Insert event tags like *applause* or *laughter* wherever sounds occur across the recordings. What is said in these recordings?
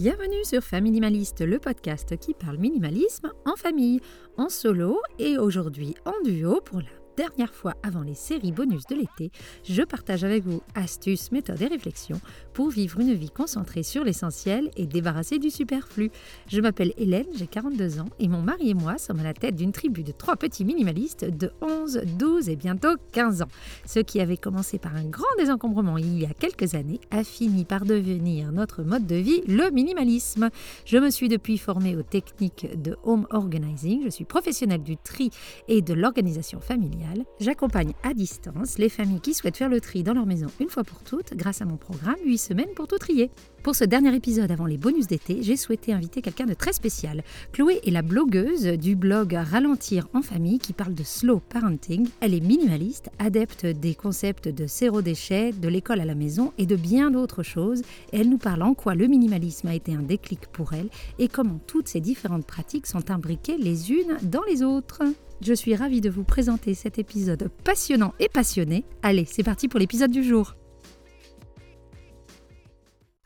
Bienvenue sur Familimaliste, le podcast qui parle minimalisme en famille, en solo et aujourd'hui en duo pour la dernière fois avant les séries bonus de l'été, je partage avec vous astuces, méthodes et réflexions pour vivre une vie concentrée sur l'essentiel et débarrassée du superflu. Je m'appelle Hélène, j'ai 42 ans et mon mari et moi sommes à la tête d'une tribu de trois petits minimalistes de 11, 12 et bientôt 15 ans. Ce qui avait commencé par un grand désencombrement il y a quelques années a fini par devenir notre mode de vie, le minimalisme. Je me suis depuis formée aux techniques de home organizing, je suis professionnelle du tri et de l'organisation familiale j'accompagne à distance les familles qui souhaitent faire le tri dans leur maison une fois pour toutes grâce à mon programme 8 semaines pour tout trier. Pour ce dernier épisode avant les bonus d'été, j'ai souhaité inviter quelqu'un de très spécial. Chloé est la blogueuse du blog Ralentir en famille qui parle de slow parenting. Elle est minimaliste, adepte des concepts de zéro déchet, de l'école à la maison et de bien d'autres choses. Elle nous parle en quoi le minimalisme a été un déclic pour elle et comment toutes ces différentes pratiques sont imbriquées les unes dans les autres. Je suis ravie de vous présenter cet épisode passionnant et passionné. Allez, c'est parti pour l'épisode du jour.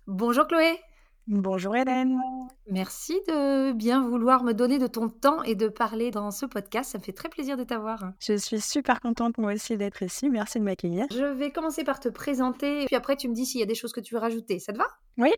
Bonjour Chloé. Bonjour Hélène. Merci de bien vouloir me donner de ton temps et de parler dans ce podcast. Ça me fait très plaisir de t'avoir. Je suis super contente moi aussi d'être ici. Merci de m'accueillir. Je vais commencer par te présenter, puis après tu me dis s'il y a des choses que tu veux rajouter. Ça te va? Oui,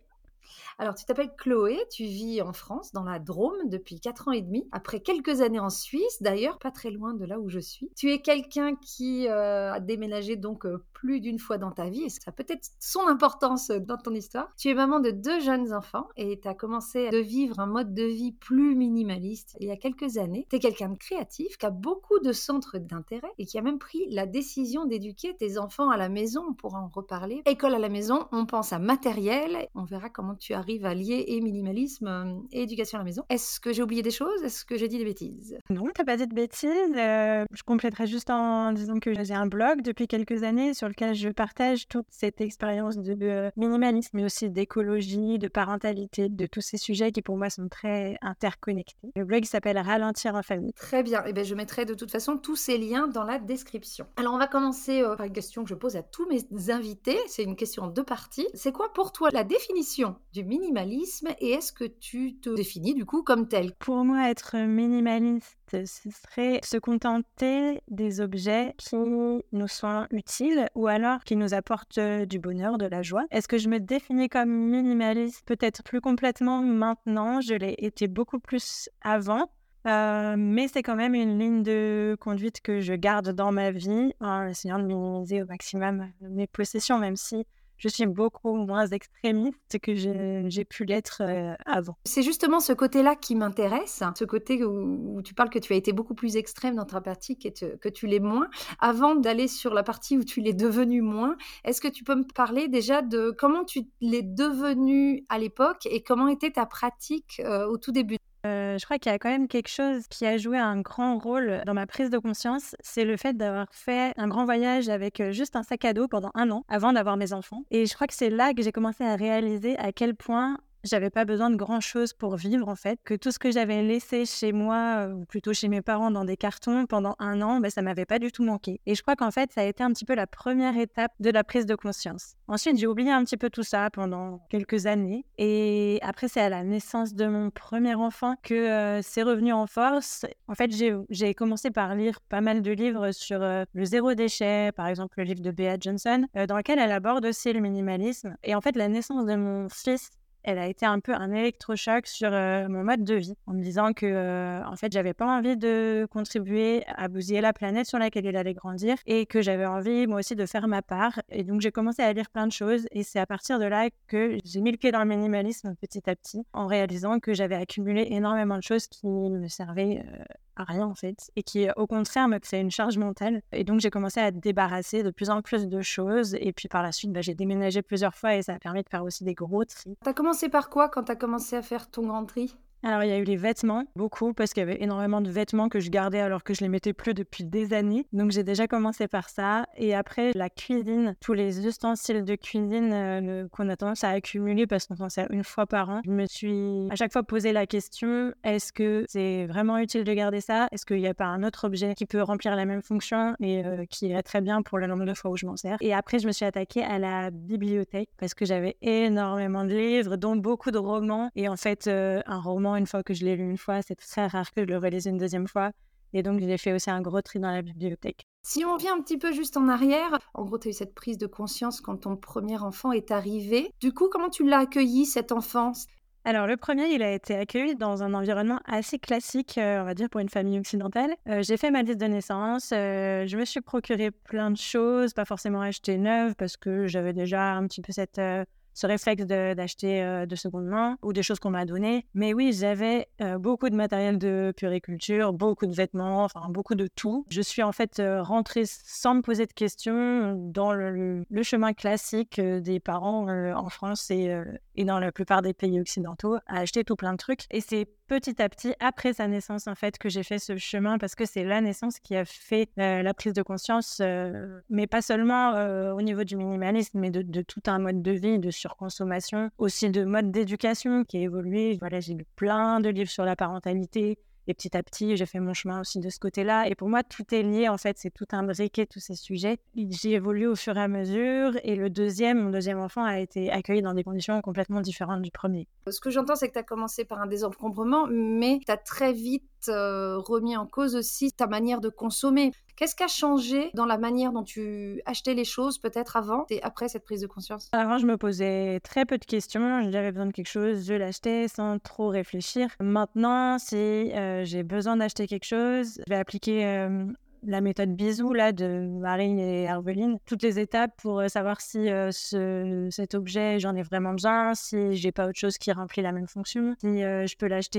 alors, tu t'appelles Chloé, tu vis en France, dans la Drôme, depuis 4 ans et demi, après quelques années en Suisse, d'ailleurs, pas très loin de là où je suis. Tu es quelqu'un qui euh, a déménagé donc euh, plus d'une fois dans ta vie, et ça a peut-être son importance dans ton histoire. Tu es maman de deux jeunes enfants et tu as commencé à vivre un mode de vie plus minimaliste il y a quelques années. Tu es quelqu'un de créatif, qui a beaucoup de centres d'intérêt et qui a même pris la décision d'éduquer tes enfants à la maison, on pourra en reparler. École à la maison, on pense à matériel, on verra comment tu as arrive à lier et minimalisme euh, et éducation à la maison. Est-ce que j'ai oublié des choses? Est-ce que j'ai dit des bêtises? Non, t'as pas dit de bêtises. Euh, je compléterai juste en disant que j'ai un blog depuis quelques années sur lequel je partage toute cette expérience de euh, minimalisme, mais aussi d'écologie, de parentalité, de tous ces sujets qui pour moi sont très interconnectés. Le blog s'appelle Ralentir en famille. Très bien. Et eh bien, je mettrai de toute façon tous ces liens dans la description. Alors, on va commencer par une question que je pose à tous mes invités. C'est une question en deux parties. C'est quoi pour toi la définition du minimalisme? Minimalisme et est-ce que tu te définis du coup comme tel? Pour moi, être minimaliste, ce serait se contenter des objets qui nous sont utiles ou alors qui nous apportent du bonheur, de la joie. Est-ce que je me définis comme minimaliste? Peut-être plus complètement maintenant, je l'ai été beaucoup plus avant. Euh, mais c'est quand même une ligne de conduite que je garde dans ma vie en essayant de minimiser au maximum mes possessions, même si je suis beaucoup moins extrémiste que j'ai pu l'être euh, avant. C'est justement ce côté-là qui m'intéresse, ce côté où, tu parles que tu as été beaucoup plus extrême dans ta pratique et que tu l'es moins. Avant d'aller sur la partie où tu l'es devenu moins, est-ce que tu peux me parler déjà de comment tu l'es devenu à l'époque et comment était ta pratique euh, au tout début? Euh, je crois qu'il y a quand même quelque chose qui a joué un grand rôle dans ma prise de conscience, c'est le fait d'avoir fait un grand voyage avec euh, juste un sac à dos pendant un an avant d'avoir mes enfants. Et je crois que c'est là que j'ai commencé à réaliser à quel point j'avais pas besoin de grand chose pour vivre en fait, que tout ce que j'avais laissé chez moi, euh, ou plutôt chez mes parents dans des cartons pendant un an, ben, ça m'avait pas du tout manqué. Et je crois qu'en fait, ça a été un petit peu la première étape de la prise de conscience. Ensuite, j'ai oublié un petit peu tout ça pendant quelques années. Et après, c'est à la naissance de mon premier enfant que euh, c'est revenu en force. En fait, j'ai commencé par lire pas mal de livres sur euh, le zéro déchet, par exemple le livre de Bea Johnson, dans lequel elle aborde aussi le minimalisme. Et en fait, la naissance de mon fils elle a été un peu un électrochoc sur euh, mon mode de vie, en me disant que, euh, en fait, j'avais pas envie de contribuer à bousiller la planète sur laquelle il allait grandir et que j'avais envie, moi aussi, de faire ma part. Et donc, j'ai commencé à lire plein de choses et c'est à partir de là que j'ai mis le pied dans le minimalisme petit à petit, en réalisant que j'avais accumulé énormément de choses qui me servaient euh, à rien en fait, et qui au contraire me créait une charge mentale. Et donc j'ai commencé à débarrasser de plus en plus de choses, et puis par la suite bah, j'ai déménagé plusieurs fois et ça a permis de faire aussi des gros tris. Par quoi quand t'as commencé à faire ton grand tri? Alors, il y a eu les vêtements, beaucoup, parce qu'il y avait énormément de vêtements que je gardais alors que je les mettais plus depuis des années. Donc, j'ai déjà commencé par ça. Et après, la cuisine, tous les ustensiles de cuisine euh, qu'on a tendance à accumuler parce qu'on s'en sert une fois par an. Je me suis à chaque fois posé la question est-ce que c'est vraiment utile de garder ça? Est-ce qu'il n'y a pas un autre objet qui peut remplir la même fonction et euh, qui irait très bien pour le nombre de fois où je m'en sers? Et après, je me suis attaquée à la bibliothèque parce que j'avais énormément de livres, dont beaucoup de romans. Et en fait, euh, un roman, une fois que je l'ai lu une fois, c'est très rare que je le relise une deuxième fois. Et donc, j'ai fait aussi un gros tri dans la bibliothèque. Si on revient un petit peu juste en arrière, en gros, tu as eu cette prise de conscience quand ton premier enfant est arrivé. Du coup, comment tu l'as accueilli, cet enfant alors le premier, il a été accueilli dans un environnement assez classique, euh, on va dire, pour une famille occidentale. Euh, j'ai fait ma liste de naissance, euh, je me suis procuré plein de choses, pas forcément acheté neuve parce que j'avais déjà un petit peu cette ce réflexe d'acheter euh, de, seconde main ou des choses qu'on m'a données. Mais oui, j'avais euh, beaucoup de matériel de puriculture, beaucoup de vêtements, enfin beaucoup de tout. Je suis en fait euh, rentrée sans me poser de questions dans le, chemin classique des parents en France et, et dans la plupart des pays occidentaux à acheter tout plein de trucs. Et c'est petit à petit, après sa naissance, en fait, que j'ai fait ce chemin parce que c'est la naissance qui a fait euh, la prise de conscience, euh, mais pas seulement euh, au niveau du minimalisme, mais de, tout un mode de vie, de surconsommation, aussi de mode d'éducation qui a évolué. Voilà, j'ai lu plein de livres sur la parentalité, et petit à petit, j'ai fait mon chemin aussi de ce côté-là. Et pour moi, tout est lié, en fait, c'est tout un briquet, tous ces sujets. J'ai évolué au fur et à mesure. Et le deuxième, mon deuxième enfant, a été accueilli dans des conditions complètement différentes du premier. Ce que j'entends, c'est que tu as commencé par un désencombrement, mais tu as très vite euh, remis en cause aussi ta manière de consommer. Qu'est-ce qui a changé dans la manière dont tu achetais les choses, peut-être avant et après cette prise de conscience? Avant, je me posais très peu de questions. J'avais besoin de quelque chose, je l'achetais sans trop réfléchir. Maintenant, si euh, j'ai besoin d'acheter quelque chose, je vais appliquer euh, la méthode bisou là de Marine et Herveline, toutes les étapes pour euh, savoir si euh, ce, cet objet j'en ai vraiment besoin, si j'ai pas autre chose qui remplit la même fonction, si euh, je peux l'acheter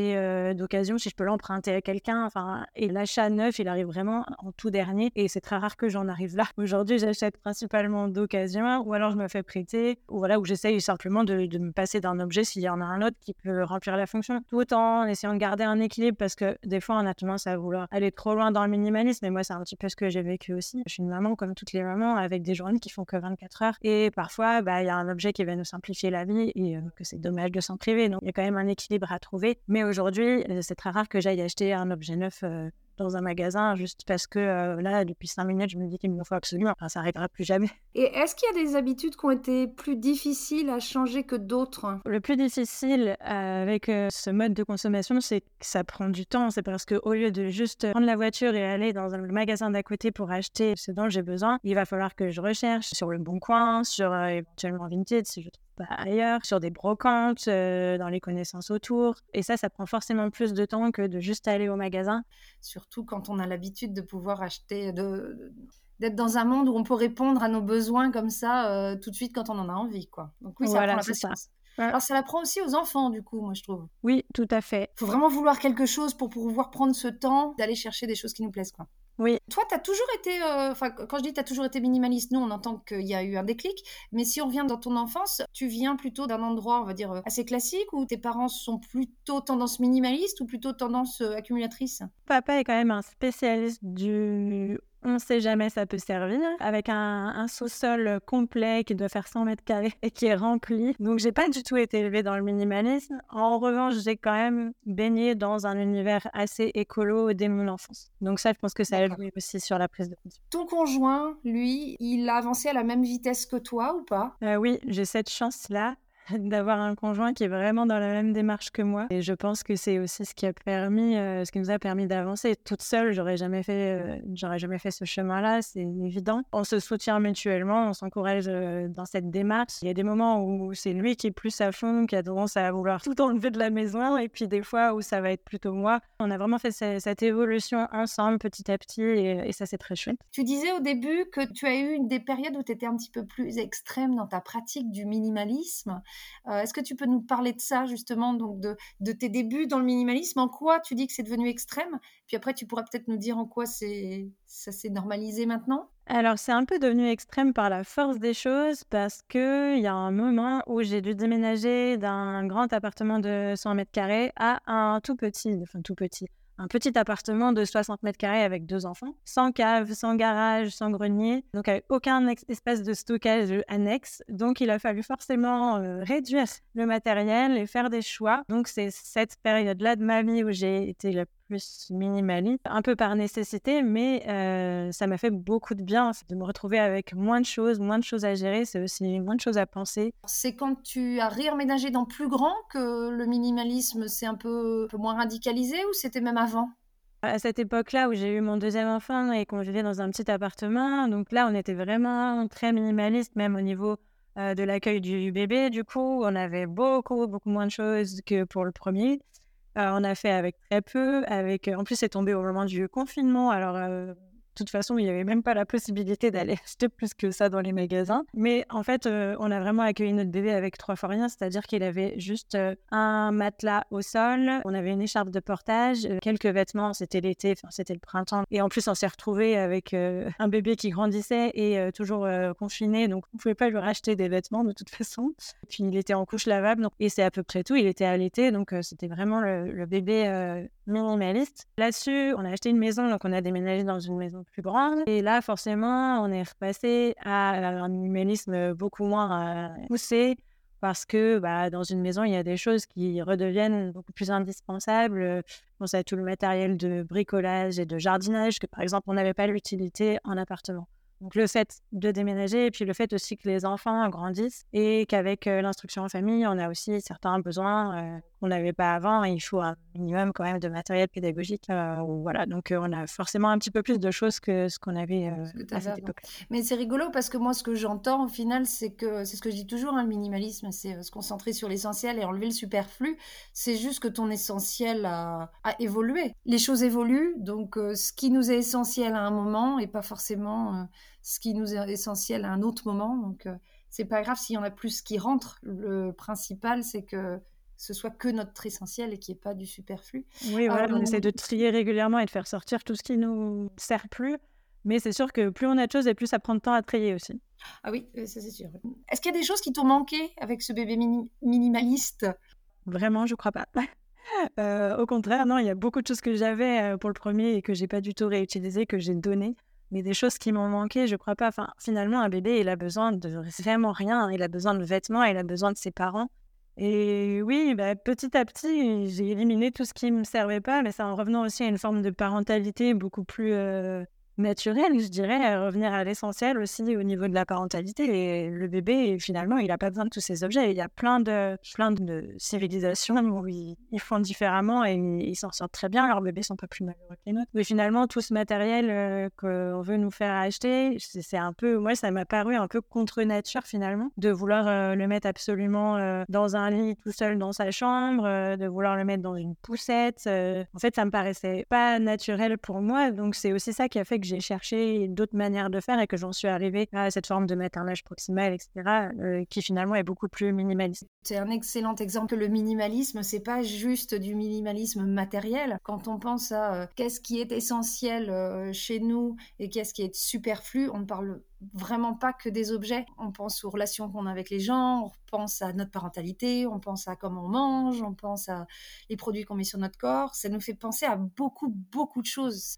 d'occasion, si je peux l'emprunter à quelqu'un. Enfin, et l'achat neuf, il arrive vraiment en tout dernier et c'est très rare que j'en arrive là. *laughs* Aujourd'hui, j'achète principalement d'occasion ou alors je me fais prêter ou voilà où j'essaye simplement de, de, me passer d'un objet s'il y en a un autre qui peut remplir la fonction, tout en essayant de garder un équilibre parce que des fois on a tendance à vouloir aller trop loin dans le minimalisme et moi c'est un petit peu ce que j'ai vécu aussi. Je suis une maman comme toutes les mamans avec des journées qui font que 24 heures. Et parfois, bah, il y a un objet qui va nous simplifier la vie et euh, que c'est dommage de s'en priver. Donc, il y a quand même un équilibre à trouver. Mais aujourd'hui, euh, c'est très rare que j'aille acheter un objet neuf euh, dans un magasin juste parce que euh, là, depuis cinq minutes, je me dis qu'il me faut absolument. Enfin, ça n'arrivera plus jamais. *laughs* Et est-ce qu'il y a des habitudes qui ont été plus difficiles à changer que d'autres? Le plus difficile euh, avec euh, ce mode de consommation, c'est que ça prend du temps. C'est parce qu'au lieu de juste prendre la voiture et aller dans un magasin d'à côté pour acheter ce dont j'ai besoin, il va falloir que je recherche sur le bon coin, sur éventuellement Vinted si je trouve ailleurs, sur des brocantes, euh, dans les connaissances autour. Et ça, ça prend forcément plus de temps que de juste aller au magasin. Surtout quand on a l'habitude de pouvoir acheter, de, d'être dans un monde où on peut répondre à nos besoins comme ça euh, tout de suite quand on en a envie. Quoi. Donc oui, ça prend la patience. Alors ça l'apprend aussi aux enfants, du coup, moi je trouve. Oui, tout à fait. Il faut vraiment vouloir quelque chose pour pouvoir prendre ce temps d'aller chercher des choses qui nous plaisent. Quoi. Oui. Toi, tu as toujours été, euh, enfin, quand je dis tu as toujours été minimaliste, nous, on entend qu'il y a eu un déclic, mais si on revient dans ton enfance, tu viens plutôt d'un endroit, on va dire, euh, assez classique, où tes parents sont plutôt tendance minimaliste ou plutôt tendance euh, accumulatrice? Papa est quand même un spécialiste du on ne sait jamais ça peut servir, avec un, sous-sol complet qui doit faire 100 mètres carrés et qui est rempli. Donc j'ai pas du tout été élevée dans le minimalisme. En revanche, j'ai quand même baigné dans un univers assez écolo dès mon enfance. Donc ça, je pense que ça a joué aussi sur la prise de conscience. Ton conjoint, lui, il a avancé à la même vitesse que toi ou pas? Euh, Oui, j'ai cette chance-là. *laughs* d'avoir un conjoint qui est vraiment dans la même démarche que moi. Et je pense que c'est aussi ce qui a permis, euh, ce qui nous a permis d'avancer. Toute seule, j'aurais jamais fait, euh, j'aurais jamais fait ce chemin-là, c'est évident. On se soutient mutuellement, on s'encourage euh, dans cette démarche. Il y a des moments où c'est lui qui est plus à fond, qui a tendance à vouloir tout enlever de la maison, et puis des fois où ça va être plutôt moi. On a vraiment fait cette, évolution ensemble, petit à petit, et, et ça c'est très chouette. Tu disais au début que tu as eu des périodes où tu étais un petit peu plus extrême dans ta pratique du minimalisme. Est-ce que tu peux nous parler de ça justement, donc de, de, tes débuts dans le minimalisme? En quoi tu dis que c'est devenu extrême? Puis après, tu pourras peut-être nous dire en quoi ça s'est normalisé maintenant? Alors, c'est un peu devenu extrême par la force des choses parce qu'il y a un moment où j'ai dû déménager d'un grand appartement de 100 mètres carrés à un tout petit, enfin tout petit, un petit appartement de 60 mètres carrés avec deux enfants, sans cave, sans garage, sans grenier, donc avec aucun espace de stockage annexe. Donc il a fallu forcément euh, réduire le matériel et faire des choix. Donc c'est cette période-là de ma vie où j'ai été plus minimaliste, un peu par nécessité, mais euh, ça m'a fait beaucoup de bien de me retrouver avec moins de choses, moins de choses à gérer, c'est aussi moins de choses à penser. C'est quand tu as réemménagé dans plus grand que le minimalisme s'est un peu, moins radicalisé ou c'était même avant? À cette époque-là où j'ai eu mon deuxième enfant et qu'on vivait dans un petit appartement, donc là on était vraiment très minimaliste, même au niveau euh, de l'accueil du bébé. Du coup, on avait beaucoup, beaucoup moins de choses que pour le premier. Euh, on a fait avec très peu. Avec, en plus, c'est tombé au moment du confinement. Alors, euh, toute façon, il n'y avait même pas la possibilité d'aller *laughs* acheter plus que ça dans les magasins. Mais en fait, euh, on a vraiment accueilli notre bébé avec trois fois rien, c'est-à-dire qu'il avait juste euh, un matelas au sol, on avait une écharpe de portage, euh, quelques vêtements, c'était l'été, c'était le printemps. Et en plus, on s'est retrouvé avec un bébé qui grandissait et toujours confiné, donc on ne pouvait pas lui racheter des vêtements de toute façon. Puis il était en couche lavable, donc... et c'est à peu près tout. Il était l'été, donc c'était vraiment le bébé minimaliste. Là-dessus, on a acheté une maison, donc on a déménagé dans une maison plus grande. Et là, forcément, on est repassé à un minimalisme beaucoup moins euh, poussé parce que bah, dans une maison, il y a des choses qui redeviennent beaucoup plus indispensables. Je pense tout le matériel de bricolage et de jardinage que, par exemple, on n'avait pas l'utilité en appartement. Donc le fait de déménager et puis le fait aussi que les enfants grandissent et qu'avec euh, l'instruction en famille, on a aussi certains besoins euh, qu'on n'avait pas avant. il faut un minimum quand même de matériel pédagogique. Euh, voilà, donc on a forcément un petit peu plus de choses que ce qu'on avait à cette époque. Mais c'est rigolo parce que moi, ce que j'entends au final, c'est que c'est ce que je dis toujours, hein, le minimalisme, c'est se concentrer sur l'essentiel et enlever le superflu. C'est juste que ton essentiel a, a, évolué. Les choses évoluent, donc ce qui nous est essentiel à un moment et pas forcément ce qui nous est essentiel à un autre moment. Donc, euh, c'est pas grave s'il y en a plus qui rentrent. Le principal, c'est que ce soit que notre essentiel et qu'il n'y ait pas du superflu. Oui, voilà, on essaie de trier régulièrement et de faire sortir tout ce qui nous sert plus. Mais c'est sûr que plus on a de choses et plus ça prend de temps à trier aussi. Ah oui, euh, ça c'est sûr. Est-ce qu'il y a des choses qui t'ont manqué avec ce bébé minimaliste? Vraiment, je crois pas. *laughs* Euh, au contraire, non, il y a beaucoup de choses que j'avais pour le premier et que j'ai pas du tout réutilisé, que j'ai donné mais des choses qui m'ont manqué, je crois pas. Enfin, finalement, un bébé, il a besoin de vraiment rien. Il a besoin de vêtements, il a besoin de ses parents. Et oui, bah, petit à petit, j'ai éliminé tout ce qui ne me servait pas, mais c'est en revenant aussi à une forme de parentalité beaucoup plus euh, naturel, je dirais, revenir à l'essentiel aussi au niveau de la parentalité. Et le bébé, finalement, il n'a pas besoin de tous ces objets. Il y a plein de, plein de civilisations où ils, font différemment et ils s'en sortent très bien. Leurs bébés sont pas plus malheureux que les nôtres. Mais finalement, tout ce matériel euh, qu'on veut nous faire acheter, c'est un peu, moi, ça m'a paru un peu contre nature finalement, de vouloir euh, le mettre absolument euh, dans un lit tout seul dans sa chambre, de vouloir le mettre dans une poussette. en fait, ça me paraissait pas naturel pour moi. Donc, c'est aussi ça qui a fait que j'ai cherché d'autres manières de faire et que j'en suis arrivée à cette forme de métallage proximal, etc., euh, qui finalement est beaucoup plus minimaliste. C'est un excellent exemple. Le minimalisme, c'est pas juste du minimalisme matériel. Quand on pense à euh, qu'est-ce qui est essentiel euh, chez nous et qu'est-ce qui est superflu, on ne parle vraiment pas que des objets. On pense aux relations qu'on a avec les gens, on pense à notre parentalité, on pense à comment on mange, on pense à les produits qu'on met sur notre corps. Ça nous fait penser à beaucoup, beaucoup de choses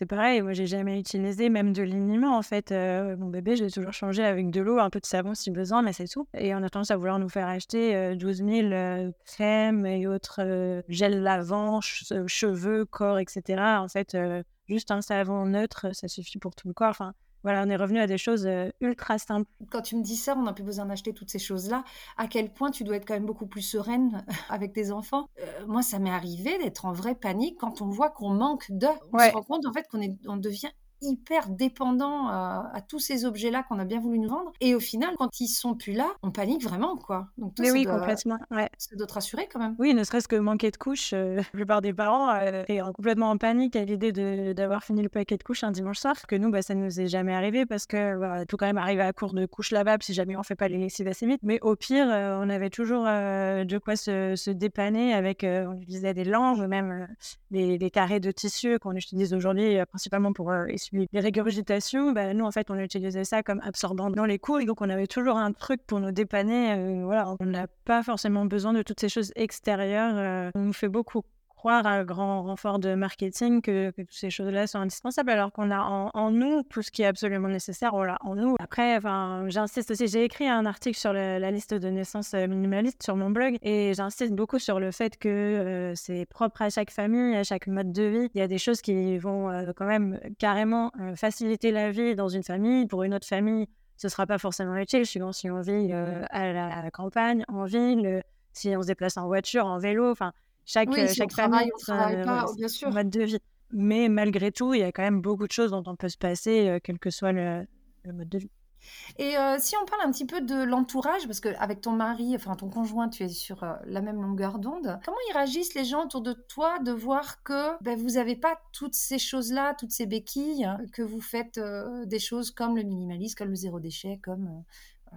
c'est pareil, moi j'ai jamais utilisé même de liniment en fait. Mon bébé, je l'ai toujours changé avec de l'eau, un peu de savon si besoin, mais c'est tout. Et on a tendance à vouloir nous faire acheter 12 000 euh, crèmes et autres gels lavants, cheveux, corps, etc. En fait, juste un savon neutre, ça suffit pour tout le corps. Voilà, on est revenu à des choses euh, ultra simples. Quand tu me dis ça, on n'a plus besoin d'acheter toutes ces choses-là. À quel point tu dois être quand même beaucoup plus sereine avec tes enfants? Euh, Moi, ça m'est arrivé d'être en vraie panique quand on voit qu'on manque de. On se rend compte en fait qu'on on devient hyper dépendants à, tous ces objets-là qu'on a bien voulu nous vendre. Et au final, quand ils sont plus là, on panique vraiment, quoi. Donc, Mais oui, complètement. Ouais. Ça doit te rassurer quand même. Oui, ne serait-ce que manquer de couches. Euh, la plupart des parents euh, sont complètement en panique à l'idée d'avoir fini le paquet de couches un dimanche soir. Que nous, bah, ça ne nous est jamais arrivé parce que voilà, tout quand même arriver à court de couches lavables si jamais on fait pas les lessives assez vite. Mais au pire, euh, on avait toujours de quoi se, dépanner avec, on utilisait des langes, même des, des, carrés de tissu qu'on utilise aujourd'hui principalement pour essuyer les régurgitations. Bah, nous, en fait, on utilisait ça comme absorbant dans les cours. Et donc, on avait toujours un truc pour nous dépanner. voilà, on n'a pas forcément besoin de toutes ces choses extérieures. on nous fait beaucoup croire à un grand renfort de marketing que, toutes ces choses-là sont indispensables alors qu'on a en, nous tout ce qui est absolument nécessaire voilà, en nous. Après, j'insiste aussi, j'ai écrit un article sur la liste de naissance euh, minimaliste sur mon blog et j'insiste beaucoup sur le fait que euh, c'est propre à chaque famille, à chaque mode de vie. Il y a des choses qui vont euh, quand même carrément faciliter la vie dans une famille. Pour une autre famille, ce sera pas forcément utile, suivant si on vit à la, à, la, campagne, en ville, si on se déplace en voiture, en vélo, enfin chaque, oui, chaque famille travaille, pas, bien sûr. mode de vie. Mais malgré tout, il y a quand même beaucoup de choses dont on peut se passer, quel que soit le, mode de vie. Et si on parle un petit peu de l'entourage, parce qu'avec ton mari, enfin ton conjoint, tu es sur la même longueur d'onde, comment ils réagissent les gens autour de toi de voir que ben, vous n'avez pas toutes ces choses-là, toutes ces béquilles, que vous faites des choses comme le minimalisme, comme le zéro déchet, comme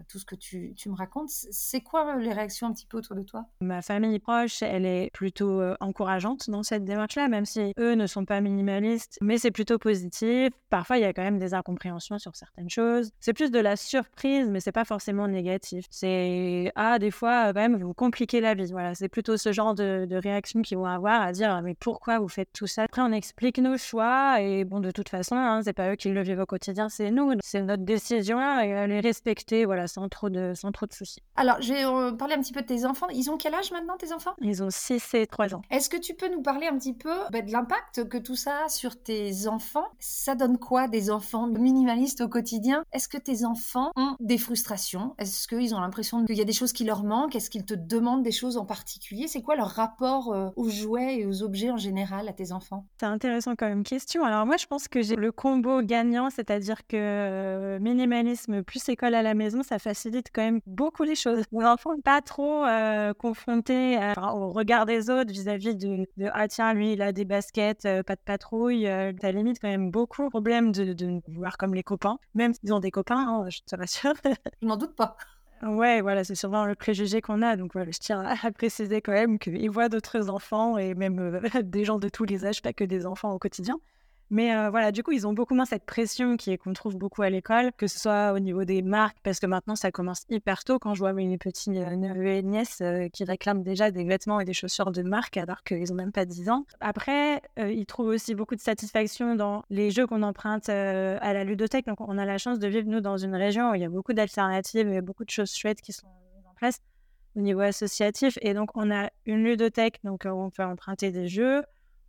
tout ce que tu, me racontes. C'est quoi euh, les réactions un petit peu autour de toi? Ma famille proche, elle est plutôt euh, encourageante dans cette démarche-là, même si eux ne sont pas minimalistes, mais c'est plutôt positif. Parfois, il y a quand même des incompréhensions sur certaines choses. C'est plus de la surprise, mais c'est pas forcément négatif. C'est ah des fois quand même vous compliquez la vie. Voilà, c'est plutôt ce genre de, de réaction qu'ils vont avoir à dire mais pourquoi vous faites tout ça? Après, on explique nos choix et bon de toute façon, hein, c'est pas eux qui le vivent au quotidien, c'est nous. C'est notre décision et les respecter. Voilà sans trop de, sans trop de soucis. Alors, je vais euh, parler un petit peu de tes enfants. Ils ont quel âge maintenant, tes enfants? Ils ont 6 et 3 ans. Est-ce que tu peux nous parler un petit peu bah, de l'impact que tout ça a sur tes enfants? Ça donne quoi des enfants minimalistes au quotidien? Est-ce que tes enfants ont des frustrations? Est-ce qu'ils ont l'impression qu'il y a des choses qui leur manquent? Est-ce qu'ils te demandent des choses en particulier? C'est quoi leur rapport euh, aux jouets et aux objets en général à tes enfants? C'est intéressant quand même question. Alors moi, je pense que j'ai le combo gagnant, c'est-à-dire que euh, minimalisme plus école à la maison, ça facilite quand même beaucoup les choses. L'enfant n'est pas trop euh, confronté au regard des autres vis-à-vis de, Ah tiens, lui, il a des baskets, euh, pas de patrouille. Euh, ça limite quand même beaucoup le problème de, de voir comme les copains, même s'ils ont des copains, hein, je te rassure. *laughs* je n'en doute pas. Ouais, voilà, c'est sûrement le préjugé qu'on a. Donc voilà, je tiens à préciser quand même qu'ils voient d'autres enfants et même *laughs* des gens de tous les âges, pas que des enfants au quotidien. Mais euh, voilà, du coup, ils ont beaucoup moins cette pression qu'on trouve beaucoup à l'école, que ce soit au niveau des marques, parce que maintenant, ça commence hyper tôt quand je vois mes petits euh, neveux et nièces euh, qui réclament déjà des vêtements et des chaussures de marque alors qu'ils n'ont même pas 10 ans. Après, ils trouvent aussi beaucoup de satisfaction dans les jeux qu'on emprunte à la ludothèque. Donc, on a la chance de vivre, nous, dans une région où il y a beaucoup d'alternatives et beaucoup de choses chouettes qui sont en place au niveau associatif. Et donc, on a une ludothèque, donc on peut emprunter des jeux.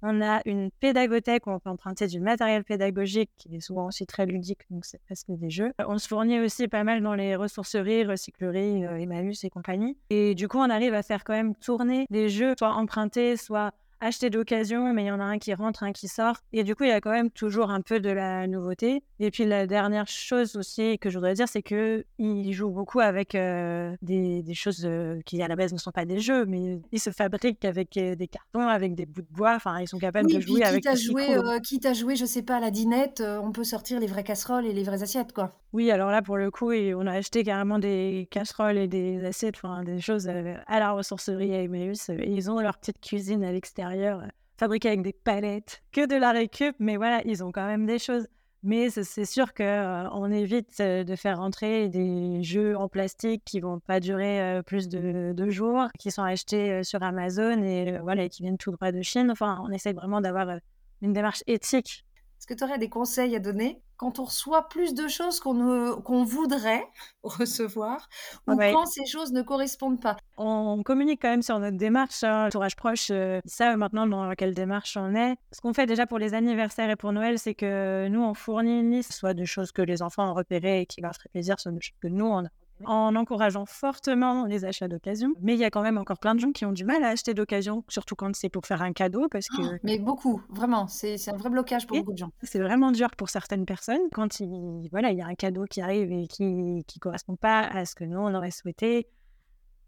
On a une pédagothèque où on peut emprunter du matériel pédagogique qui est souvent aussi très ludique, donc c'est presque des jeux. On se fournit aussi pas mal dans les ressourceries, recycleries, euh, Emmaüs et compagnie. Et du coup, on arrive à faire quand même tourner des jeux, soit empruntés, soit acheter d'occasion, mais il y en a un qui rentre, un qui sort. Et du coup, il y a quand même toujours un peu de la nouveauté. Et puis la dernière chose aussi que je voudrais dire, c'est que il joue beaucoup avec euh, des, des, choses euh, qui à la base ne sont pas des jeux, mais ils se fabriquent avec euh, des cartons, avec des bouts de bois. Enfin, ils sont capables de jouer avec. des joué, quitte à jouer, je sais pas, à la dinette, on peut sortir les vraies casseroles et les vraies assiettes, quoi. Oui, alors là, pour le coup, on a acheté carrément des casseroles et des assiettes, enfin des choses à la ressourcerie à Emmaüs. Ils ont leur petite cuisine à l'extérieur euh, fabriqués avec des palettes, que de la récup, mais voilà, ils ont quand même des choses. Mais c'est sûr qu'on euh, évite euh, de faire rentrer des jeux en plastique qui vont pas durer plus de deux jours, qui sont achetés sur Amazon et voilà, qui viennent tout droit de Chine. Enfin, on essaie vraiment d'avoir une démarche éthique. Est-ce que tu aurais des conseils à donner quand on reçoit plus de choses qu'on qu'on voudrait *laughs* recevoir ou quand ces choses ne correspondent pas? On communique quand même sur notre démarche, hein, entourage proche, euh, ça maintenant dans quelle démarche on est. Ce qu'on fait déjà pour les anniversaires et pour Noël, c'est que nous on fournit une liste, soit de choses que les enfants ont repérées et qui leur feraient plaisir, soit de choses que nous on a en encourageant fortement les achats d'occasion. Mais il y a quand même encore plein de gens qui ont du mal à acheter d'occasion, surtout quand c'est pour faire un cadeau, parce que... Oh, mais beaucoup, vraiment, c'est un vrai blocage pour beaucoup de gens. C'est vraiment dur pour certaines personnes quand il, voilà, il y a un cadeau qui arrive et qui ne correspond pas à ce que nous, on aurait souhaité.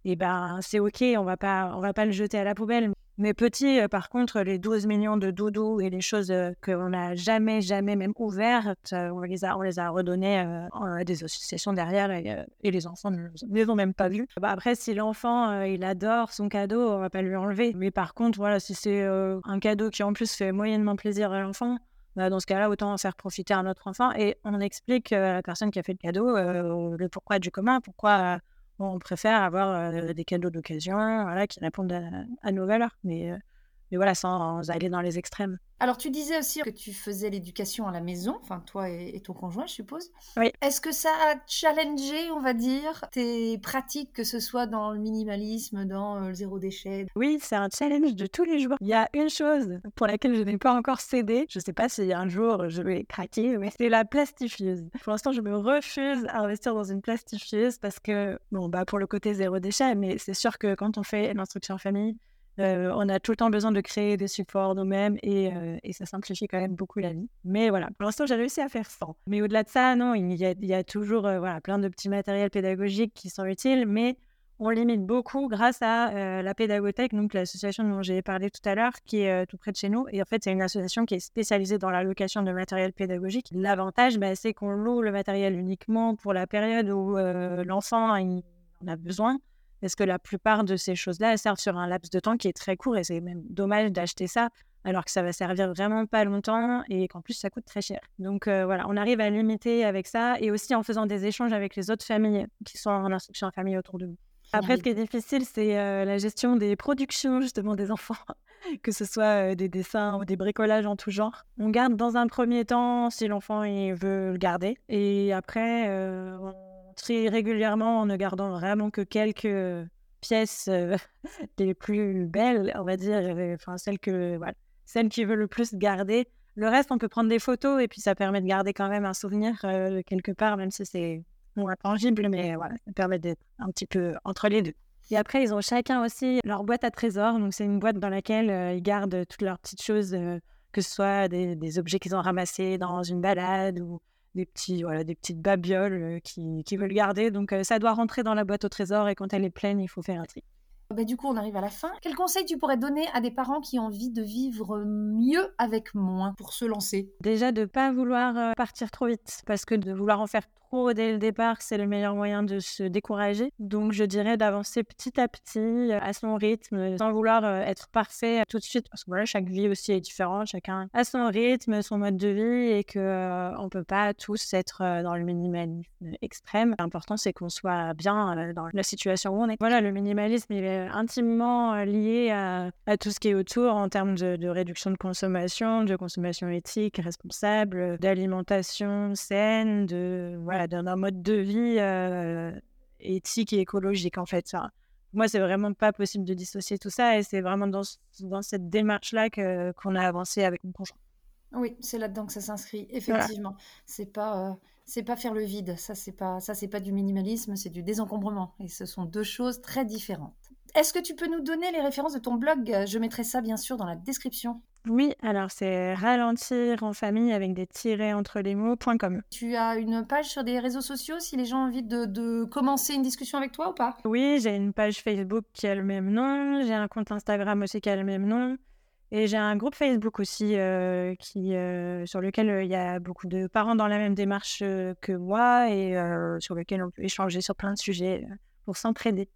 Et ben, c'est OK, on va pas, on va pas le jeter à la poubelle. Mais petit, euh, par contre, les 12 millions de doudous et les choses euh, qu'on n'a jamais, jamais même ouvertes, euh, on les a, on les a redonnées à des associations derrière et, les enfants ne les ont même pas vues. Bah, après, si l'enfant, il adore son cadeau, on va pas lui enlever. Mais par contre, voilà, si c'est un cadeau qui en plus fait moyennement plaisir à l'enfant, bah, dans ce cas-là, autant en faire profiter à notre enfant. Et on explique à la personne qui a fait le cadeau le pourquoi du commun, pourquoi on préfère avoir des cadeaux d'occasion voilà, qui répondent à, nos valeurs. Mais, mais voilà, sans aller dans les extrêmes. Alors, tu disais aussi que tu faisais l'éducation à la maison, enfin, toi et, ton conjoint, je suppose. Oui. Est-ce que ça a challengé, on va dire, tes pratiques, que ce soit dans le minimalisme, dans le zéro déchet? Oui, c'est un challenge de tous les jours. Il y a une chose pour laquelle je n'ai pas encore cédé. Je ne sais pas si un jour je vais craquer, mais c'est la plastifieuse. Pour l'instant, je me refuse à investir dans une plastifieuse parce que, bon, bah, pour le côté zéro déchet, mais c'est sûr que quand on fait l'instruction en famille, euh, on a tout le temps besoin de créer des supports nous-mêmes euh, et, ça simplifie quand même beaucoup la vie. Mais voilà, pour l'instant, j'ai réussi à faire 100. Mais au-delà de ça, non, il y a, toujours euh, plein de petits matériels pédagogiques qui sont utiles, mais on limite beaucoup grâce à la Pédagothèque, donc l'association dont j'ai parlé tout à l'heure, qui est tout près de chez nous. Et en fait, c'est une association qui est spécialisée dans la location de matériel pédagogique. L'avantage, bah, c'est qu'on loue le matériel uniquement pour la période où l'enfant en a besoin parce que la plupart de ces choses-là, elles servent sur un laps de temps qui est très court et c'est même dommage d'acheter ça alors que ça va servir vraiment pas longtemps et qu'en plus ça coûte très cher. Donc euh, voilà, on arrive à limiter avec ça et aussi en faisant des échanges avec les autres familles qui sont en instruction en famille autour de nous. Après, ce qui est difficile, c'est euh, la gestion des productions justement des enfants, *laughs* que ce soit euh, des dessins ou des bricolages en tout genre. On garde dans un premier temps si l'enfant il veut le garder et après on très régulièrement en ne gardant vraiment que quelques pièces euh, *laughs* les plus belles, on va dire, enfin celles que celles qui veut le plus garder. Le reste, on peut prendre des photos et puis ça permet de garder quand même un souvenir euh, quelque part, même si c'est moins tangible, mais voilà, ça permet d'être un petit peu entre les deux. Et après, ils ont chacun aussi leur boîte à trésors. Donc, c'est une boîte dans laquelle euh, ils gardent toutes leurs petites choses, que ce soit des, des objets qu'ils ont ramassés dans une balade ou des, petits, voilà, des petites babioles qui, qui veulent garder. Donc ça doit rentrer dans la boîte au trésor et quand elle est pleine, il faut faire un tri. Bah, du coup, on arrive à la fin. Quel conseil tu pourrais donner à des parents qui ont envie de vivre mieux avec moins pour se lancer? Déjà, de ne pas vouloir partir trop vite, parce que de vouloir en faire trop dès le départ, c'est le meilleur moyen de se décourager. Donc, je dirais d'avancer petit à petit, euh, à son rythme, sans vouloir euh, être parfait tout de suite, parce que voilà, chaque vie aussi est différente, chacun a son rythme, son mode de vie, et que ne on peut pas tous être dans le minimalisme extrême. L'important, c'est qu'on soit bien dans la situation où on est. Voilà, le minimalisme, il est intimement euh, lié à, tout ce qui est autour en termes de, réduction de consommation, de consommation éthique, responsable, d'alimentation saine, de d'un mode de vie euh, éthique et écologique en fait. Ça. Moi, c'est vraiment pas possible de dissocier tout ça et c'est vraiment dans, dans cette démarche-là qu'on a avancé avec mon conjoint. Oui, c'est là-dedans que ça s'inscrit, effectivement. C'est pas. Euh, c'est pas faire le vide, ça c'est pas ça c'est pas du minimalisme, c'est du désencombrement et ce sont deux choses très différentes. Est-ce que tu peux nous donner les références de ton blog? Je mettrai ça bien sûr dans la description. Oui, alors c'est ralentir en famille avec des tirets entre les mots.com. Tu as une page sur des réseaux sociaux si les gens ont envie de, commencer une discussion avec toi ou pas? Oui, j'ai une page Facebook qui a le même nom, j'ai un compte Instagram aussi qui a le même nom. Et j'ai un groupe Facebook aussi euh, qui, euh, sur lequel euh, il y a beaucoup de parents dans la même démarche que moi et sur lequel on peut échanger sur plein de sujets pour s'entraider.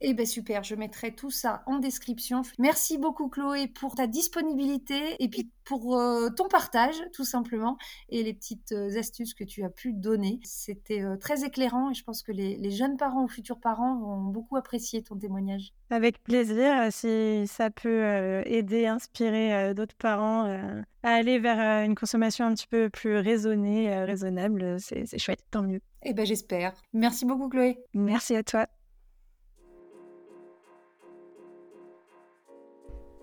Eh bien super, je mettrai tout ça en description. Merci beaucoup Chloé pour ta disponibilité et puis pour euh, ton partage tout simplement et les petites euh, astuces que tu as pu donner. C'était euh, très éclairant et je pense que les, jeunes parents ou futurs parents vont beaucoup apprécier ton témoignage. Avec plaisir, si ça peut aider, inspirer d'autres parents à aller vers une consommation un petit peu plus raisonnée, raisonnable, c'est chouette, tant mieux. Eh ben j'espère. Merci beaucoup Chloé. Merci à toi.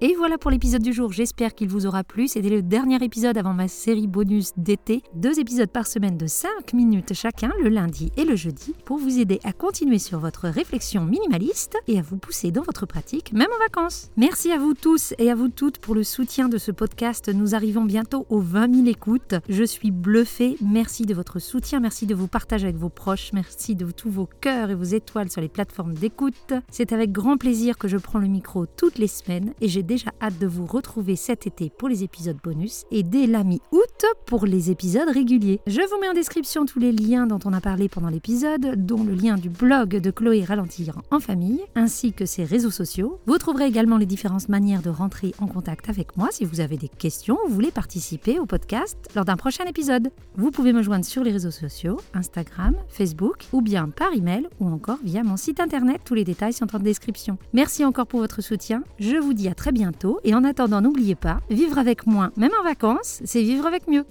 Et voilà pour l'épisode du jour, j'espère qu'il vous aura plu. C'était le dernier épisode avant ma série bonus d'été. Deux épisodes par semaine de 5 minutes chacun, le lundi et le jeudi, pour vous aider à continuer sur votre réflexion minimaliste et à vous pousser dans votre pratique, même en vacances. Merci à vous tous et à vous toutes pour le soutien de ce podcast. Nous arrivons bientôt aux 20 000 écoutes. Je suis bluffée. Merci de votre soutien, merci de vos partages avec vos proches, merci de tous vos cœurs et vos étoiles sur les plateformes d'écoute. C'est avec grand plaisir que je prends le micro toutes les semaines et j'ai déjà hâte de vous retrouver cet été pour les épisodes bonus et dès la mi-août pour les épisodes réguliers. Je vous mets en description tous les liens dont on a parlé pendant l'épisode, dont le lien du blog de Chloé Ralentir en famille, ainsi que ses réseaux sociaux. Vous trouverez également les différentes manières de rentrer en contact avec moi si vous avez des questions ou voulez participer au podcast lors d'un prochain épisode. Vous pouvez me joindre sur les réseaux sociaux, Instagram, Facebook, ou bien par email, ou encore via mon site internet. Tous les détails sont en description. Merci encore pour votre soutien. Je vous dis à très bientôt et en attendant, n'oubliez pas, vivre avec moins, même en vacances, c'est vivre avec mieux.